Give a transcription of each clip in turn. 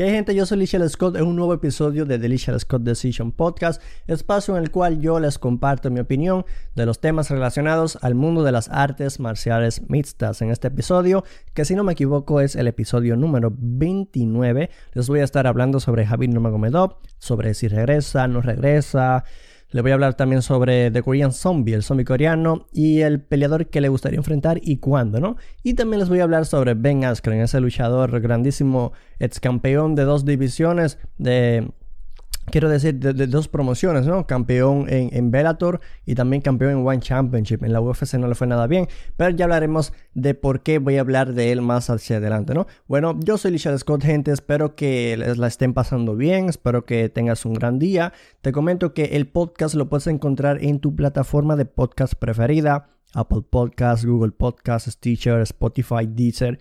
¿Qué hay gente? Yo soy Lichelle Scott en un nuevo episodio de The Lichelle Scott Decision Podcast, espacio en el cual yo les comparto mi opinión de los temas relacionados al mundo de las artes marciales mixtas. En este episodio, que si no me equivoco es el episodio número 29, les voy a estar hablando sobre Javier Nurmagomedov, sobre si regresa, no regresa, le voy a hablar también sobre The Korean Zombie, el zombie coreano, y el peleador que le gustaría enfrentar y cuándo, ¿no? Y también les voy a hablar sobre Ben Askren, ese luchador grandísimo, ex campeón de dos divisiones de quiero decir, de, dos promociones, ¿no? Campeón en, en, Bellator y también campeón en One Championship. En la UFC no le fue nada bien, pero ya hablaremos de por qué voy a hablar de él más hacia adelante, ¿no? Bueno, yo soy Lichard Scott, gente. Espero que les la estén pasando bien. Espero que tengas un gran día. Te comento que el podcast lo puedes encontrar en tu plataforma de podcast preferida. Apple Podcasts, Google Podcasts, Stitcher, Spotify, Deezer,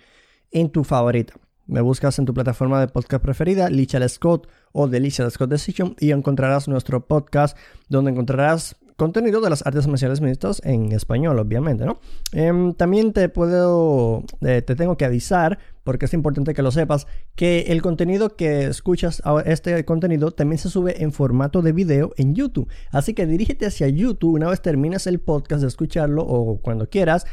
en tu favorita. Me buscas en tu plataforma de podcast preferida, Lichard Scott o de Lichard Scott Decision y encontrarás nuestro podcast donde encontrarás contenido de las artes marciales mixtas en español, obviamente, ¿no? Em, también te puedo, eh, te tengo que avisar, porque es importante que lo sepas, que el contenido que escuchas, este contenido también se sube en formato de video en YouTube. Así que dirígete hacia YouTube una vez termines el podcast de escucharlo o cuando quieras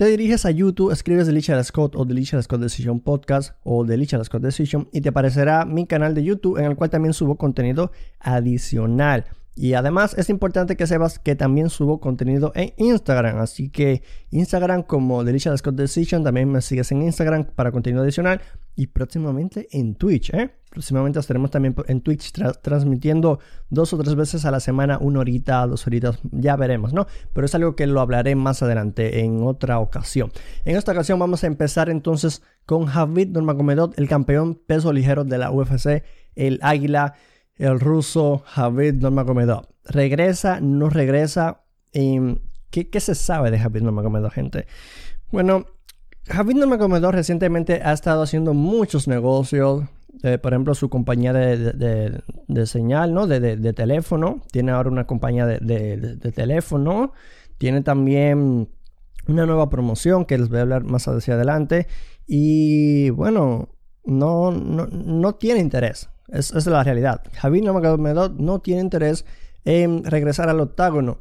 te diriges a YouTube, escribes Delicia Scott o Delicia Scott Decision Podcast o Delicia Scott Decision y te aparecerá mi canal de YouTube en el cual también subo contenido adicional. Y además es importante que sepas que también subo contenido en Instagram. Así que Instagram como Delicious Scott Decision. También me sigues en Instagram para contenido adicional. Y próximamente en Twitch. ¿eh? Próximamente estaremos también en Twitch transmitiendo dos o tres veces a la semana. Una horita, dos horitas. Ya veremos, ¿no? Pero es algo que lo hablaré más adelante en otra ocasión. En esta ocasión vamos a empezar entonces con Javid Nurmagomedov, el campeón peso ligero de la UFC. El águila el ruso Javid Nurmagomedov. ¿Regresa? ¿No regresa? ¿qué, ¿Qué se sabe de Javid Nurmagomedov, gente? Bueno, Javid Nurmagomedov recientemente ha estado haciendo muchos negocios. Eh, por ejemplo, su compañía de, de, señal, ¿no? De, de, teléfono. Tiene ahora una compañía de, teléfono. Tiene también una nueva promoción que les voy a hablar más hacia adelante. Y bueno, no, no, no tiene interés. Es, es la realidad. Javier Nurmagomedov no tiene interés en regresar al octágono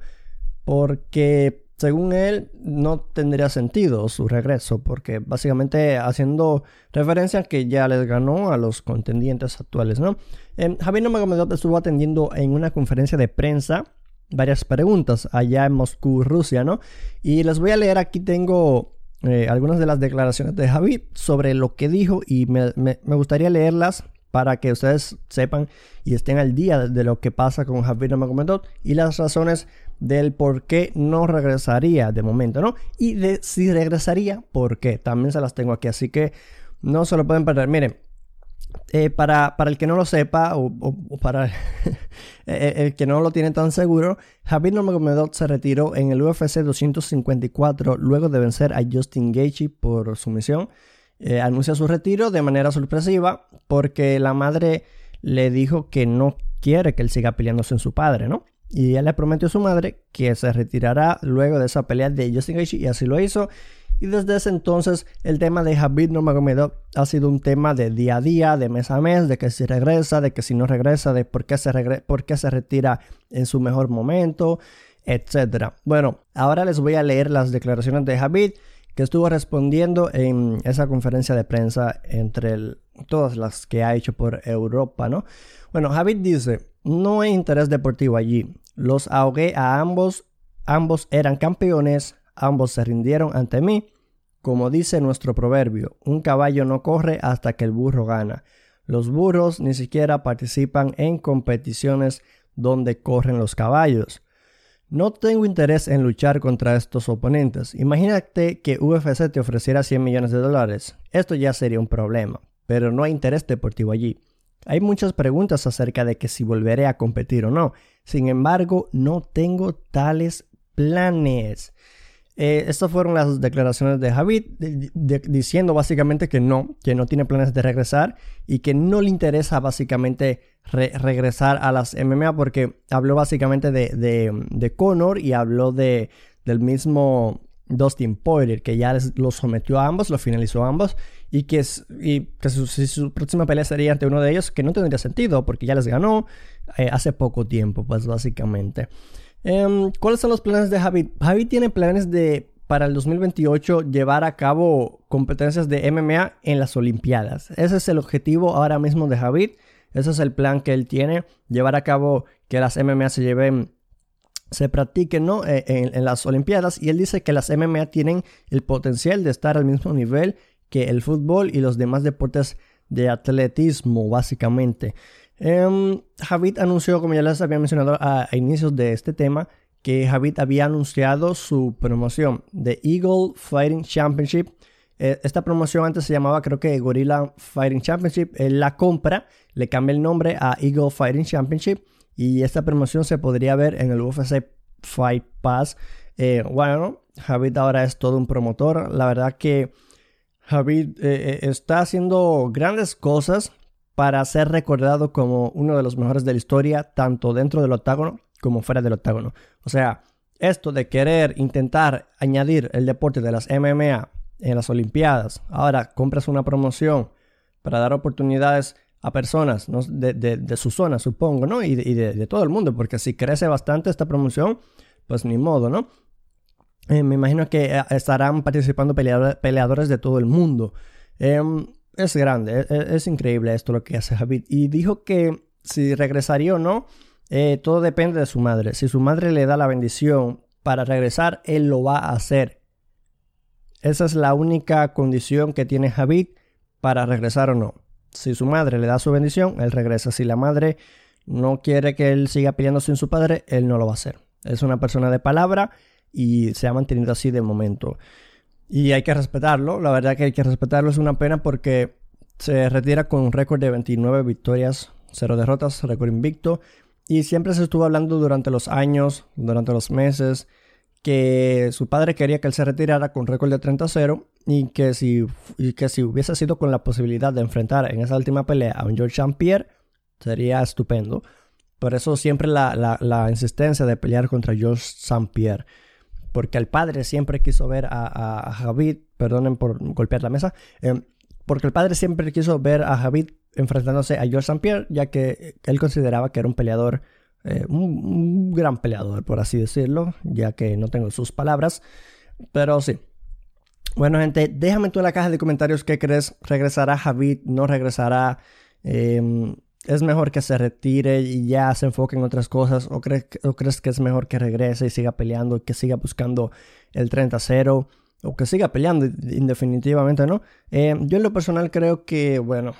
porque según él no tendría sentido su regreso porque básicamente haciendo referencia que ya les ganó a los contendientes actuales, ¿no? Eh, Javier Nurmagomedov estuvo atendiendo en una conferencia de prensa varias preguntas allá en Moscú, Rusia, ¿no? Y les voy a leer aquí tengo eh, algunas de las declaraciones de Javier sobre lo que dijo y me, me gustaría leerlas para que ustedes sepan y estén al día de lo que pasa con Javier Nurmagomedov y las razones del por qué no regresaría de momento, ¿no? Y de si regresaría, por qué. También se las tengo aquí, así que no se lo pueden perder. Miren, eh, para, para, el que no lo sepa o, para el, que no lo tiene tan seguro, Javier Nurmagomedov se retiró en el UFC 254 luego de vencer a Justin Gaethje por sumisión. Eh, anuncia su retiro de manera sorpresiva porque la madre le dijo que no quiere que él siga peleándose en su padre, ¿no? Y ella le prometió a su madre que se retirará luego de esa pelea de Justin Gaethje y así lo hizo. Y desde ese entonces el tema de Habib Nurmagomedov ha sido un tema de día a día, de mes a mes, de que si regresa, de que si no regresa, de por qué se, por qué se retira en su mejor momento, etc. Bueno, ahora les voy a leer las declaraciones de Habib que estuvo respondiendo en esa conferencia de prensa entre todas las que ha hecho por Europa, ¿no? Bueno, Javid dice, no hay interés deportivo allí. Los ahogué a ambos, ambos eran campeones, ambos se rindieron ante mí. Como dice nuestro proverbio, un caballo no corre hasta que el burro gana. Los burros ni siquiera participan en competiciones donde corren los caballos. No tengo interés en luchar contra estos oponentes. Imagínate que UFC te ofreciera 100 millones de dólares. Esto ya sería un problema, pero no hay interés deportivo allí. Hay muchas preguntas acerca de que si volveré a competir o no. Sin embargo, no tengo tales planes. Eh, estas fueron las declaraciones de Javid diciendo básicamente que no, que no tiene planes de regresar y que no le interesa básicamente regresar a las MMA porque habló básicamente de, de, Conor y habló de, del mismo Dustin Poirier, que ya les, los sometió a ambos, lo finalizó a ambos, y que, y que su, próxima pelea sería ante uno de ellos, que no tendría sentido, porque ya les ganó eh, hace poco tiempo, pues básicamente. Em, ¿Cuáles son los planes de Javid? Javid tiene planes de, para el 2028, llevar a cabo competencias de MMA en las Olimpiadas. Ese es el objetivo ahora mismo de Javid. Ese es el plan que él tiene, llevar a cabo que las MMA se lleven se practiquen ¿no? Eh, en, las Olimpiadas y él dice que las MMA tienen el potencial de estar al mismo nivel que el fútbol y los demás deportes de atletismo, básicamente. Eh, Javid anunció, como ya les había mencionado a, inicios de este tema, que Javid había anunciado su promoción de Eagle Fighting Championship. Eh, esta promoción antes se llamaba, creo que Gorilla Fighting Championship. La compra, le cambia el nombre a Eagle Fighting Championship y esta promoción se podría ver en el UFC Fight Pass. Eh, bueno, Javid ahora es todo un promotor. La verdad que Javid eh, eh, está haciendo grandes cosas para ser recordado como uno de los mejores de la historia, tanto dentro del octágono como fuera del octágono. O sea, esto de querer intentar añadir el deporte de las MMA en las Olimpiadas, ahora compras una promoción para dar oportunidades a personas de, su zona, supongo, ¿no? Y, de, todo el mundo, porque si crece bastante esta promoción, pues ni modo, ¿no? Eh, me imagino que eh, estarán participando peleadores de todo el mundo. Em, es grande, es, es, increíble esto lo que hace Javid. Y dijo que si regresaría o no, eh, todo depende de su madre. Si su madre le da la bendición para regresar, él lo va a hacer. Esa es la única condición que tiene Javid para regresar o no. Si su madre le da su bendición, él regresa. Si la madre no quiere que él siga peleando sin su padre, él no lo va a hacer. Es una persona de palabra y se ha mantenido así de momento. Y hay que respetarlo. La verdad que hay que respetarlo. Es una pena porque se retira con un récord de 29 victorias, 0 derrotas, récord invicto. Y siempre se estuvo hablando durante los años, durante los meses, que su padre quería que él se retirara con récord de 30-0 y que si, que si hubiese sido con la posibilidad de enfrentar en esa última pelea a un George St. Pierre, sería estupendo. Por eso siempre la, insistencia de pelear contra George St. Pierre. Porque el padre siempre quiso ver a, a, Javid, perdonen por golpear la mesa, em, porque el padre siempre quiso ver a Javid enfrentándose a George St. Pierre, ya que él consideraba que era un peleador, eh, un, gran peleador, por así decirlo, ya que no tengo sus palabras. Pero sí, bueno, gente, déjame tú en la caja de comentarios qué crees. ¿Regresará Javid? ¿No regresará? Em, ¿Es mejor que se retire y ya se enfoque en otras cosas? ¿O crees, ¿O crees que es mejor que regrese y siga peleando y que siga buscando el 30-0? ¿O que siga peleando indefinitivamente, no? Em, yo en lo personal creo que, bueno,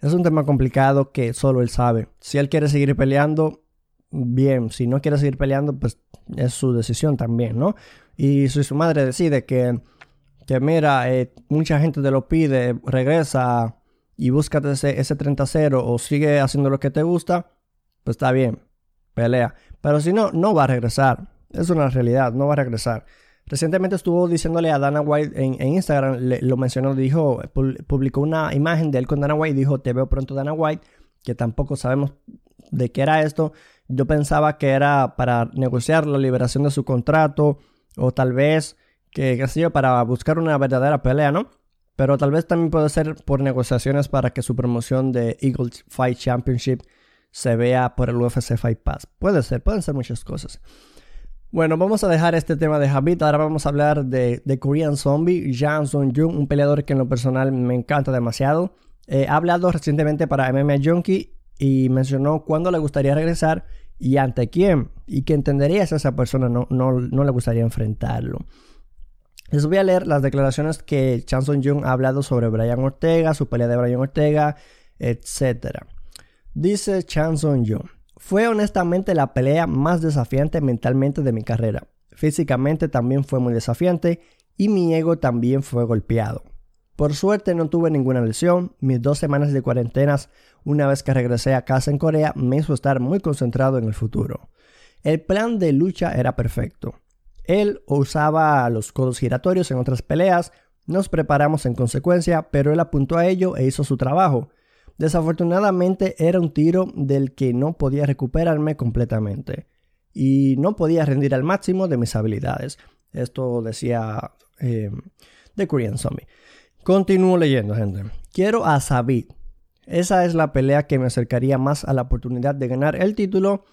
es un tema complicado que solo él sabe. Si él quiere seguir peleando, bien. Si no quiere seguir peleando, pues es su decisión también, ¿no? Y si su madre decide que que mira, eh, mucha gente te lo pide, regresa y búscate ese, ese 30-0 o sigue haciendo lo que te gusta, pues está bien, pelea. Pero si no, no va a regresar. Es una realidad, no va a regresar. Recientemente estuvo diciéndole a Dana White en, Instagram, lo mencionó, dijo, publicó una imagen de él con Dana White, dijo, te veo pronto Dana White, que tampoco sabemos de qué era esto. Yo pensaba que era para negociar la liberación de su contrato o tal vez que, qué yo, para buscar una verdadera pelea, ¿no? Pero tal vez también puede ser por negociaciones para que su promoción de Eagle Fight Championship se vea por el UFC Fight Pass. Puede ser, pueden ser muchas cosas. Bueno, vamos a dejar este tema de Habit. Ahora vamos a hablar de, de Korean Zombie, Jang Sung Jung, un peleador que en lo personal me encanta demasiado. Eh, ha hablado recientemente para MMA Junkie y mencionó cuándo le gustaría regresar y ante quién. Y que entendería si a esa persona no, no, no le gustaría enfrentarlo. Les voy a leer las declaraciones que Chanson Jung ha hablado sobre Brian Ortega, su pelea de Brian Ortega, etc. Dice Chanson Jung, fue honestamente la pelea más desafiante mentalmente de mi carrera. Físicamente también fue muy desafiante y mi ego también fue golpeado. Por suerte no tuve ninguna lesión, mis dos semanas de cuarentenas una vez que regresé a casa en Corea me hizo estar muy concentrado en el futuro. El plan de lucha era perfecto. Él usaba los codos giratorios en otras peleas, nos preparamos en consecuencia, pero él apuntó a ello e hizo su trabajo. Desafortunadamente era un tiro del que no podía recuperarme completamente y no podía rendir al máximo de mis habilidades. Esto decía eh, The Korean Zombie. Continúo leyendo, gente. Quiero a Sabit. Esa es la pelea que me acercaría más a la oportunidad de ganar el título.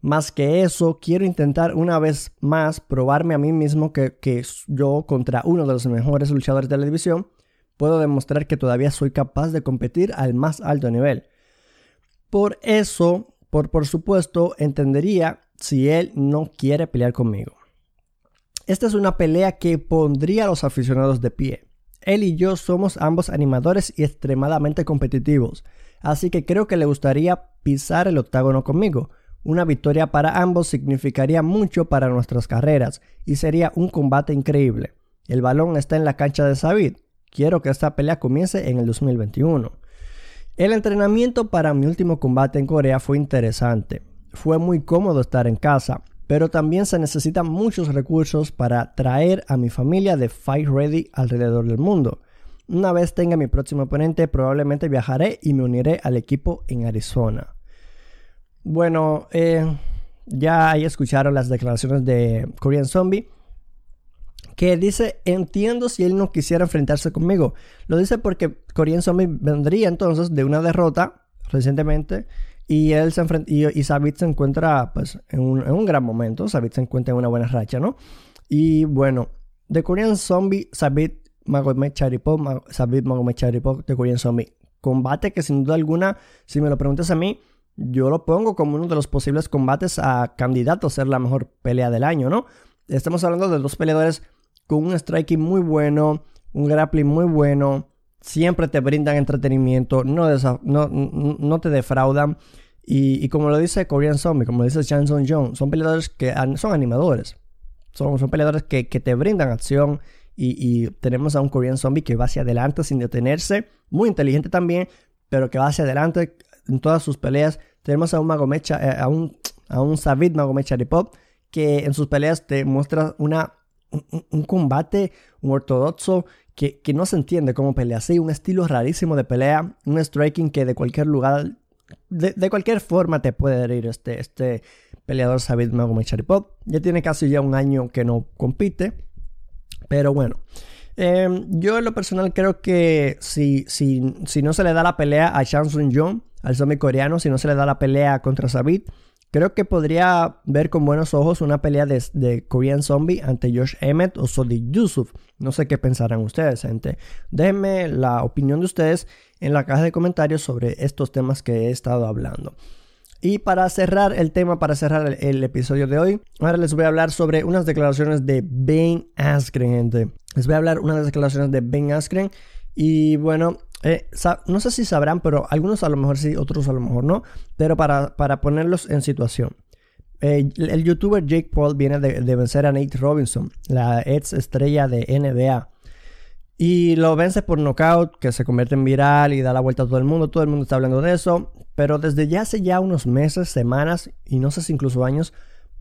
Más que eso, quiero intentar una vez más probarme a mí mismo que, que yo contra uno de los mejores luchadores de la división puedo demostrar que todavía soy capaz de competir al más alto nivel. Por eso, por, por supuesto, entendería si él no quiere pelear conmigo. Esta es una pelea que pondría a los aficionados de pie. Él y yo somos ambos animadores y extremadamente competitivos, así que creo que le gustaría pisar el octágono conmigo. Una victoria para ambos significaría mucho para nuestras carreras y sería un combate increíble. El balón está en la cancha de Sabid. Quiero que esta pelea comience en el 2021. El entrenamiento para mi último combate en Corea fue interesante. Fue muy cómodo estar en casa, pero también se necesitan muchos recursos para traer a mi familia de Fight Ready alrededor del mundo. Una vez tenga mi próximo oponente, probablemente viajaré y me uniré al equipo en Arizona. Bueno, eh, ya ahí escucharon las declaraciones de Korean Zombie que dice, entiendo si él no quisiera enfrentarse conmigo. Lo dice porque Korean Zombie vendría entonces de una derrota recientemente y él se enfrenta, y, Sabit se encuentra pues en un, gran momento, Sabit se encuentra en una buena racha, ¿no? Y bueno, de Korean Zombie, Sabit Magomed Charipov, Sabit Magomed Charipov de Korean Zombie. Combate que sin duda alguna, si me lo preguntas a mí, yo lo pongo como uno de los posibles combates a candidato a ser la mejor pelea del año, ¿no? Estamos hablando de dos peleadores con un striking muy bueno, un grappling muy bueno, siempre te brindan entretenimiento, no, te defraudan. Y, como lo dice Korean Zombie, como dice Janson Jones, son peleadores que son animadores. Son peleadores que, te brindan acción. Y, tenemos a un Korean Zombie que va hacia adelante sin detenerse. Muy inteligente también, pero que va hacia adelante en todas sus peleas. Tenemos a un Magomecha, eh, a un, a un Savid Magomecha Pop que en sus peleas te muestra una un, combate, un ortodoxo que, no se entiende cómo pelea así, un estilo rarísimo de pelea, un striking que de cualquier lugar, de, cualquier forma te puede herir este, este peleador Sabid Magomedov Ya tiene casi ya un año que no compite, pero bueno. Em, yo en lo personal creo que si, si, si no se le da la pelea a Chan Sung Jong, al zombie coreano, si no se le da la pelea contra Sabid, Creo que podría ver con buenos ojos una pelea de, Korean Zombie ante Josh Emmett o Sodiq Yusuf. No sé qué pensarán ustedes, gente. Déjenme la opinión de ustedes en la caja de comentarios sobre estos temas que he estado hablando. Y para cerrar el tema, para cerrar el, episodio de hoy, ahora les voy a hablar sobre unas declaraciones de Ben Askren, gente. Les voy a hablar unas declaraciones de Ben Askren. Y bueno, eh, no sé si sabrán, pero algunos a lo mejor sí, otros a lo mejor no. Pero para, para ponerlos en situación. Eh, el youtuber Jake Paul viene de, vencer a Nate Robinson, la ex estrella de NBA. Y lo vence por knockout, que se convierte en viral y da la vuelta a todo el mundo. Todo el mundo está hablando de eso. Pero desde ya hace ya unos meses, semanas, y no sé si incluso años,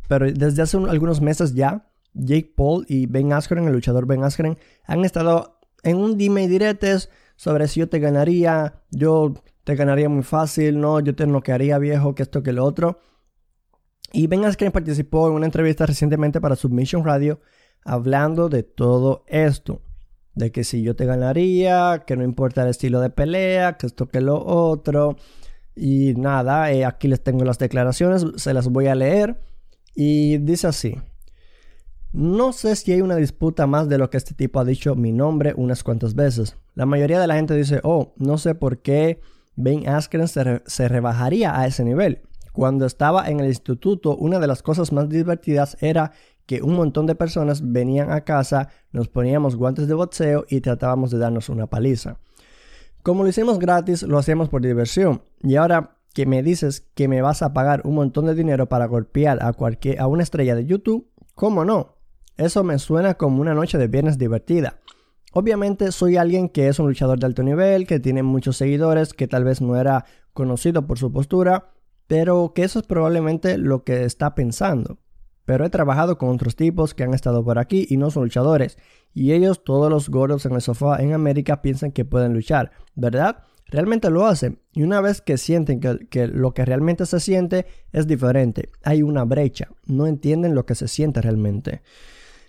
pero desde hace algunos meses ya, Jake Paul y Ben Askren, el luchador Ben Askren, han estado en un dime y diretes sobre si yo te ganaría, yo te ganaría muy fácil, no, yo te noquearía viejo, que esto, que lo otro. Y Ben Askren participó en una entrevista recientemente para Submission Radio hablando de todo esto. De que si yo te ganaría, que no importa el estilo de pelea, que esto, que lo otro. Y nada, eh, aquí les tengo las declaraciones, se las voy a leer. Y dice así. No sé si hay una disputa más de lo que este tipo ha dicho mi nombre unas cuantas veces. La mayoría de la gente dice, oh, no sé por qué Ben Askren se, rebajaría a ese nivel. Cuando estaba en el instituto, una de las cosas más divertidas era que un montón de personas venían a casa, nos poníamos guantes de boxeo y tratábamos de darnos una paliza. Como lo hicimos gratis, lo hacíamos por diversión. Y ahora que me dices que me vas a pagar un montón de dinero para golpear a, cualquier, a una estrella de YouTube, ¿cómo no? Eso me suena como una noche de viernes divertida. Obviamente soy alguien que es un luchador de alto nivel, que tiene muchos seguidores, que tal vez no era conocido por su postura, pero que eso es probablemente lo que está pensando. Pero he trabajado con otros tipos que han estado por aquí y no son luchadores, y ellos, todos los gordos en el sofá en América, piensan que pueden luchar, ¿verdad? Realmente lo hacen, y una vez que sienten que, que lo que realmente se siente es diferente, hay una brecha, no entienden lo que se siente realmente.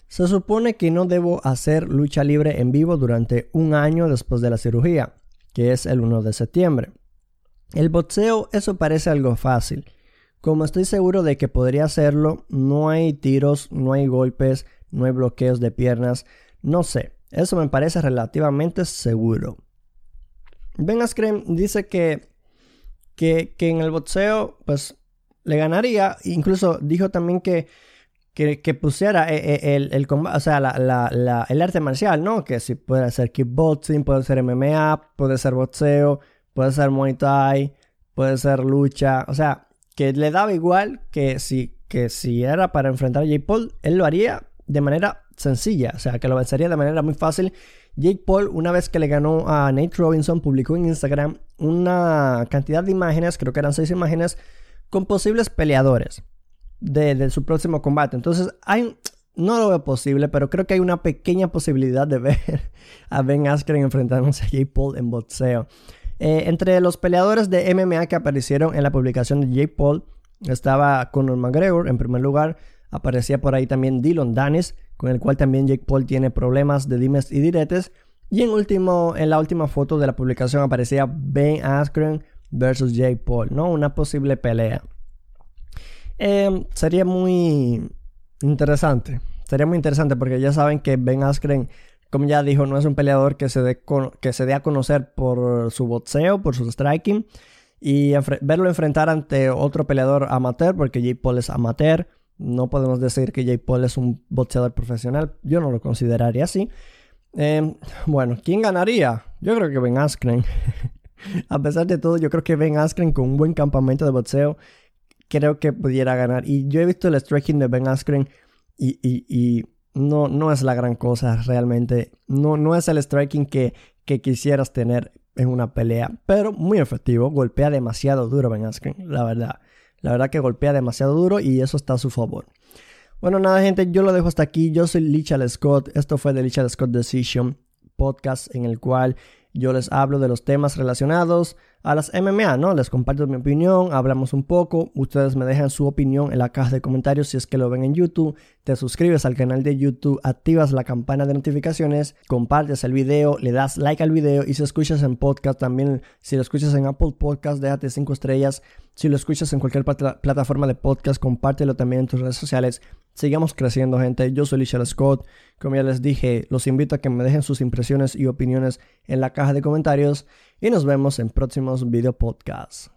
Se supone que no debo hacer lucha libre en vivo durante un año después de la cirugía, que es el 1 de septiembre. El boxeo, eso parece algo fácil. Como estoy seguro de que podría hacerlo, no hay tiros, no hay golpes, no hay bloqueos de piernas, no sé, eso me parece relativamente seguro. Ben Askren dice que, que, en el boxeo, pues le ganaría, incluso dijo también que, que, pusiera eh, eh, el, el, o sea, el arte marcial, ¿no? Que si puede ser kickboxing, puede ser MMA, puede ser boxeo, puede ser Muay Thai, puede ser lucha, o sea, que le daba igual que si, que si era para enfrentar a Jake Paul, él lo haría de manera sencilla, o sea, que lo vencería de manera muy fácil. Jake Paul, una vez que le ganó a Nate Robinson, publicó en Instagram una cantidad de imágenes, creo que eran seis imágenes, con posibles peleadores de, su próximo combate. Entonces, hay, no lo veo posible, pero creo que hay una pequeña posibilidad de ver a Ben Askren enfrentándose a Jake Paul en boxeo. Eh, entre los peleadores de MMA que aparecieron en la publicación de Jake Paul estaba Conor McGregor en primer lugar, aparecía por ahí también Dylan Danis, con el cual también Jake Paul tiene problemas de dimes y diretes. Y en, último, en la última foto de la publicación aparecía Ben Askren versus Jake Paul, ¿no? Una posible pelea. Em, sería muy interesante. Sería muy interesante porque ya saben que Ben Askren como ya dijo, no es un peleador que se dé, que se dé a conocer por su boxeo, por su striking. Y verlo enfrentar ante otro peleador amateur, porque Jake Paul es amateur. No podemos decir que Jake Paul es un boxeador profesional. Yo no lo consideraría así. Em, bueno, ¿quién ganaría? Yo creo que Ben Askren. a pesar de todo, yo creo que Ben Askren con un buen campamento de boxeo, creo que pudiera ganar. Y yo he visto el striking de Ben Askren y no, no es la gran cosa realmente. No, no es el striking que, quisieras tener en una pelea, pero muy efectivo. Golpea demasiado duro Ben Askren, la verdad. La verdad que golpea demasiado duro y eso está a su favor. Bueno, nada, gente, yo lo dejo hasta aquí. Yo soy Lichal Scott. Esto fue The Lichal Scott Decision podcast en el cual yo les hablo de los temas relacionados a las MMA, ¿no? Les comparto mi opinión, hablamos un poco, ustedes me dejan su opinión en la caja de comentarios si es que lo ven en YouTube, te suscribes al canal de YouTube, activas la campana de notificaciones, compartes el video, le das like al video y si escuchas en podcast también, si lo escuchas en Apple Podcast, déjate 5 estrellas, si lo escuchas en cualquier plataforma de podcast, compártelo también en tus redes sociales. Sigamos creciendo, gente. Yo soy Lichelle Scott. Como ya les dije, los invito a que me dejen sus impresiones y opiniones en la caja de comentarios y nos vemos en próximos video podcasts.